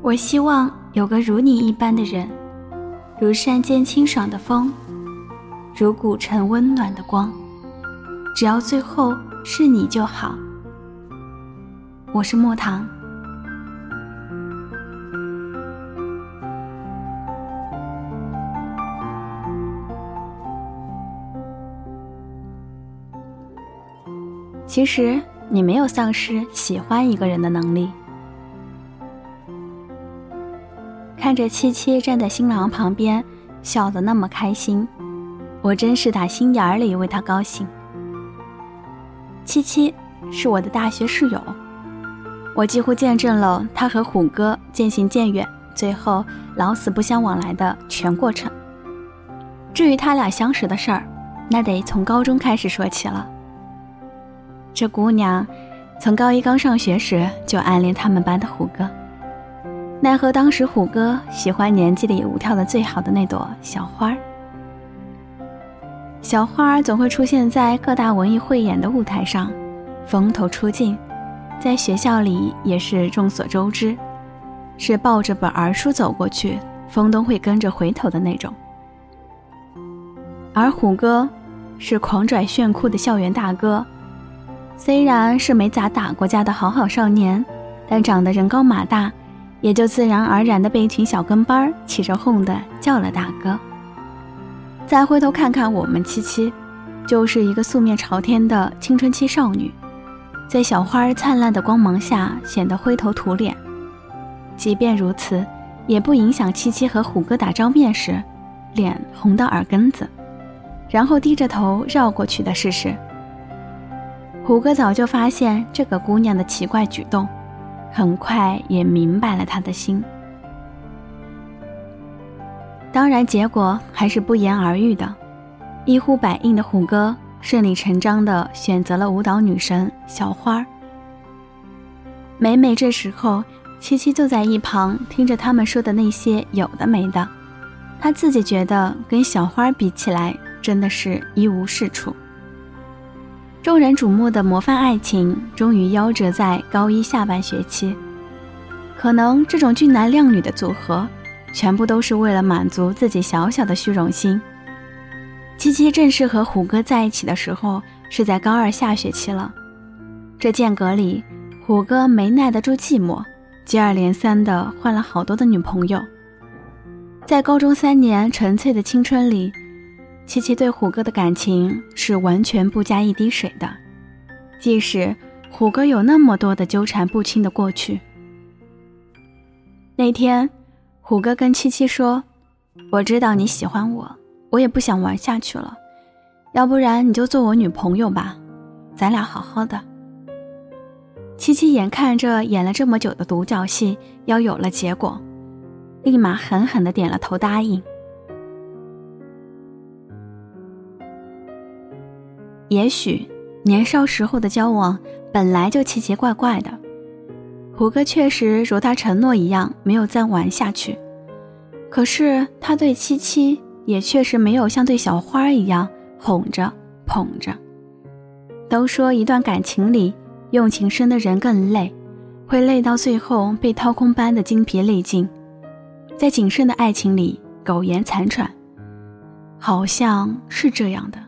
我希望有个如你一般的人，如山间清爽的风，如古城温暖的光。只要最后是你就好。我是莫糖。其实你没有丧失喜欢一个人的能力。看着七七站在新郎旁边，笑得那么开心，我真是打心眼里为他高兴。七七是我的大学室友，我几乎见证了他和虎哥渐行渐远，最后老死不相往来的全过程。至于他俩相识的事儿，那得从高中开始说起了。这姑娘从高一刚上学时就暗恋他们班的虎哥。奈何当时虎哥喜欢年级里舞跳的最好的那朵小花儿，小花儿总会出现在各大文艺汇演的舞台上，风头出尽，在学校里也是众所周知，是抱着本儿书走过去，风都会跟着回头的那种。而虎哥是狂拽炫酷的校园大哥，虽然是没咋打过架的好好少年，但长得人高马大。也就自然而然的被一群小跟班儿起着哄的叫了大哥。再回头看看我们七七，就是一个素面朝天的青春期少女，在小花儿灿烂的光芒下显得灰头土脸。即便如此，也不影响七七和虎哥打照面时，脸红到耳根子，然后低着头绕过去的事实。虎哥早就发现这个姑娘的奇怪举动。很快也明白了他的心，当然结果还是不言而喻的。一呼百应的虎哥顺理成章地选择了舞蹈女神小花儿。每每这时候，七七就在一旁听着他们说的那些有的没的，他自己觉得跟小花比起来，真的是一无是处。众人瞩目的模范爱情终于夭折在高一下半学期。可能这种俊男靓女的组合，全部都是为了满足自己小小的虚荣心。七七正式和虎哥在一起的时候是在高二下学期了。这间隔里，虎哥没耐得住寂寞，接二连三的换了好多的女朋友。在高中三年纯粹的青春里。七七对虎哥的感情是完全不加一滴水的，即使虎哥有那么多的纠缠不清的过去。那天，虎哥跟七七说：“我知道你喜欢我，我也不想玩下去了，要不然你就做我女朋友吧，咱俩好好的。”七七眼看着演了这么久的独角戏要有了结果，立马狠狠的点了头答应。也许年少时候的交往本来就奇奇怪怪的，胡歌确实如他承诺一样没有再玩下去，可是他对七七也确实没有像对小花一样哄着捧着。都说一段感情里用情深的人更累，会累到最后被掏空般的精疲力尽，在谨慎的爱情里苟延残喘，好像是这样的。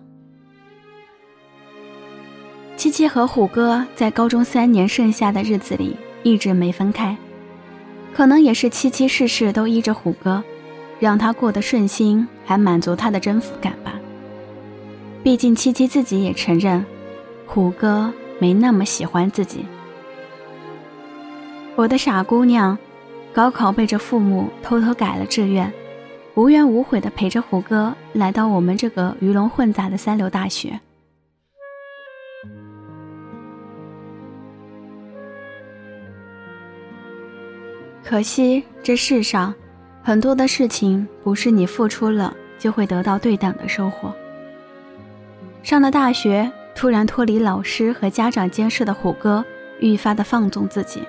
七七和虎哥在高中三年剩下的日子里一直没分开，可能也是七七事事都依着虎哥，让他过得顺心，还满足他的征服感吧。毕竟七七自己也承认，虎哥没那么喜欢自己。我的傻姑娘，高考背着父母偷偷改了志愿，无怨无悔的陪着虎哥来到我们这个鱼龙混杂的三流大学。可惜这世上，很多的事情不是你付出了就会得到对等的收获。上了大学，突然脱离老师和家长监视的虎哥，愈发的放纵自己，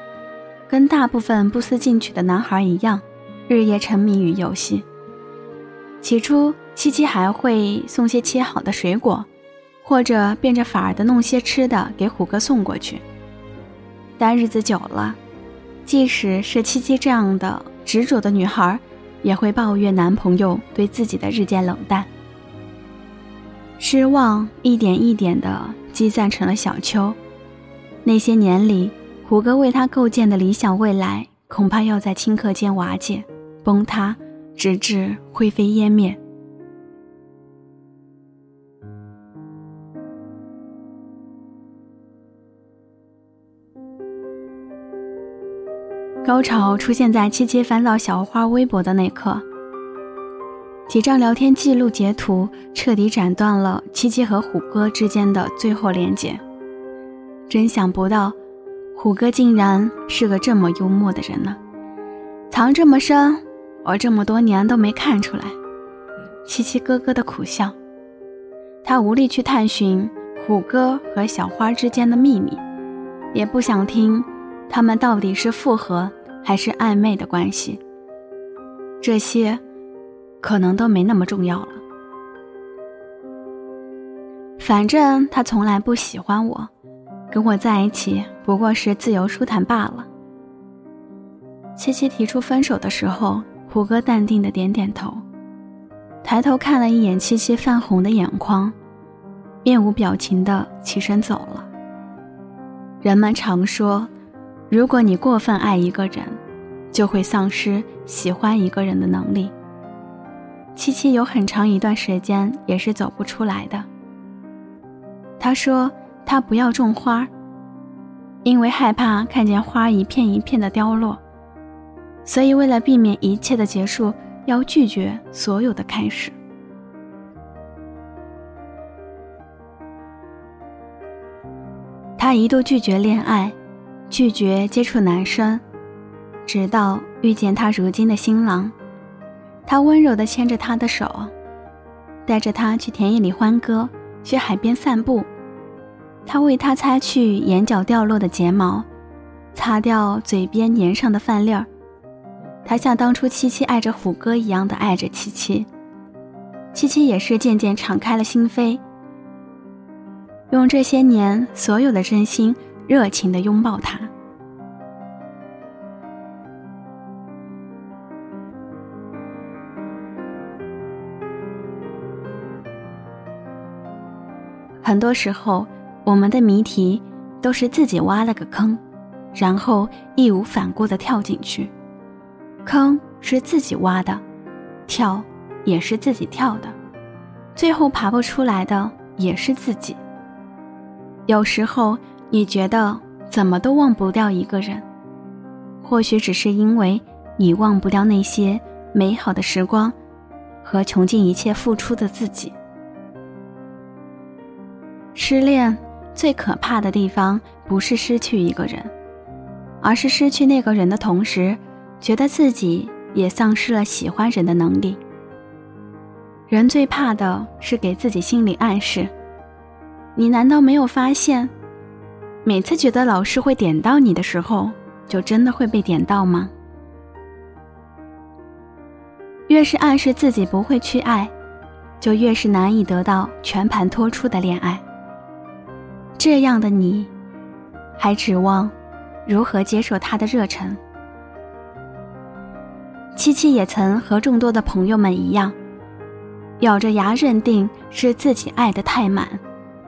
跟大部分不思进取的男孩一样，日夜沉迷于游戏。起初七七还会送些切好的水果，或者变着法儿的弄些吃的给虎哥送过去。但日子久了，即使是七七这样的执着的女孩，也会抱怨男朋友对自己的日渐冷淡。失望一点一点的积攒成了小丘。那些年里，虎哥为她构建的理想未来，恐怕要在顷刻间瓦解、崩塌，直至灰飞烟灭。高潮出现在七七翻到小花微博的那刻，几张聊天记录截图彻底斩断了七七和虎哥之间的最后连接。真想不到，虎哥竟然是个这么幽默的人呢，藏这么深，我这么多年都没看出来。七七咯咯的苦笑，他无力去探寻虎哥和小花之间的秘密，也不想听他们到底是复合。还是暧昧的关系，这些可能都没那么重要了。反正他从来不喜欢我，跟我在一起不过是自由舒坦罢了。七七提出分手的时候，胡歌淡定的点点头，抬头看了一眼七七泛红的眼眶，面无表情的起身走了。人们常说。如果你过分爱一个人，就会丧失喜欢一个人的能力。七七有很长一段时间也是走不出来的。他说他不要种花，因为害怕看见花一片一片的凋落，所以为了避免一切的结束，要拒绝所有的开始。他一度拒绝恋爱。拒绝接触男生，直到遇见他如今的新郎。他温柔地牵着他的手，带着他去田野里欢歌，去海边散步。他为他擦去眼角掉落的睫毛，擦掉嘴边粘上的饭粒儿。他像当初七七爱着虎哥一样的爱着七七。七七也是渐渐敞开了心扉，用这些年所有的真心。热情的拥抱他。很多时候，我们的谜题都是自己挖了个坑，然后义无反顾的跳进去。坑是自己挖的，跳也是自己跳的，最后爬不出来的也是自己。有时候。你觉得怎么都忘不掉一个人，或许只是因为你忘不掉那些美好的时光，和穷尽一切付出的自己。失恋最可怕的地方，不是失去一个人，而是失去那个人的同时，觉得自己也丧失了喜欢人的能力。人最怕的是给自己心理暗示，你难道没有发现？每次觉得老师会点到你的时候，就真的会被点到吗？越是暗示自己不会去爱，就越是难以得到全盘托出的恋爱。这样的你，还指望如何接受他的热忱？七七也曾和众多的朋友们一样，咬着牙认定是自己爱的太满。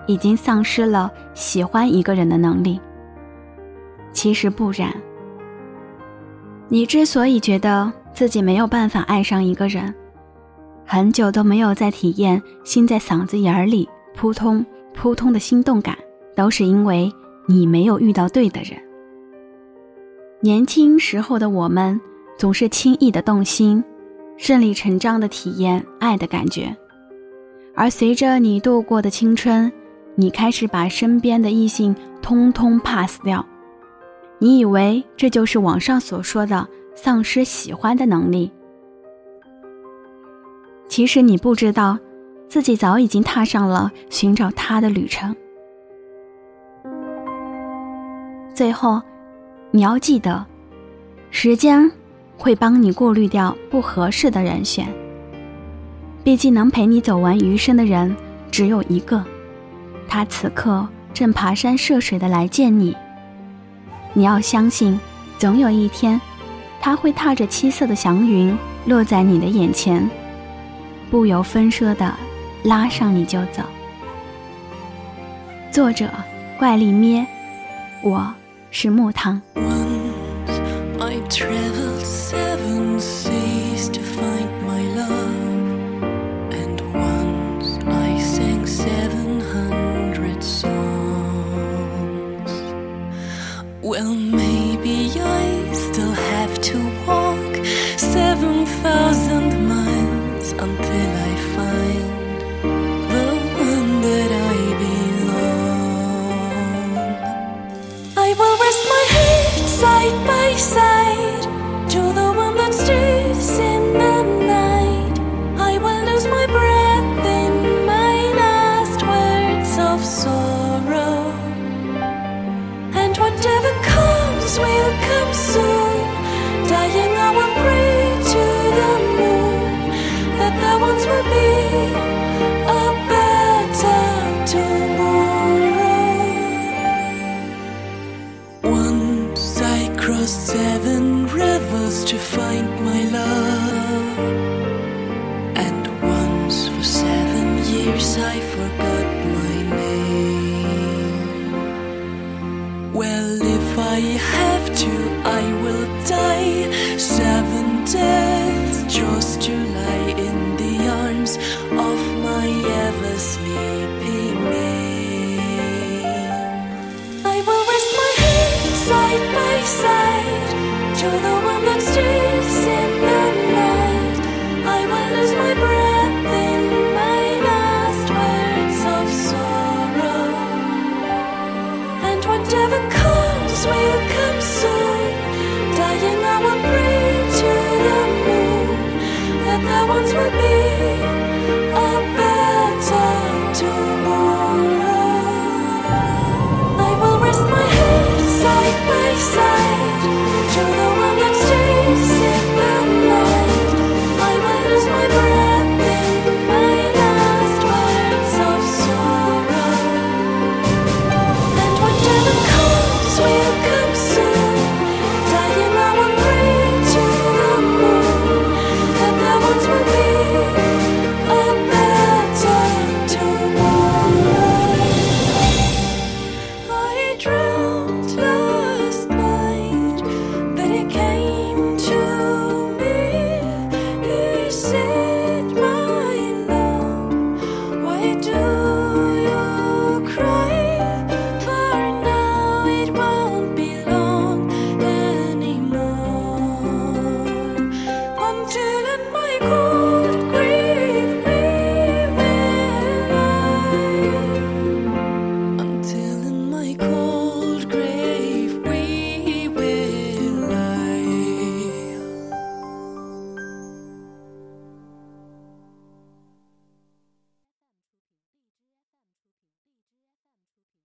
已经丧失了喜欢一个人的能力。其实不然。你之所以觉得自己没有办法爱上一个人，很久都没有再体验心在嗓子眼里扑通扑通的心动感，都是因为你没有遇到对的人。年轻时候的我们，总是轻易的动心，顺理成章的体验爱的感觉，而随着你度过的青春。你开始把身边的异性通通 pass 掉，你以为这就是网上所说的丧失喜欢的能力。其实你不知道，自己早已经踏上了寻找他的旅程。最后，你要记得，时间会帮你过滤掉不合适的人选。毕竟能陪你走完余生的人只有一个，他此刻正爬山涉水的来见你。你要相信，总有一天，他会踏着七色的祥云落在你的眼前，不由分说的拉上你就走。作者：怪力咩，我是木糖。Well, maybe I to the one that's to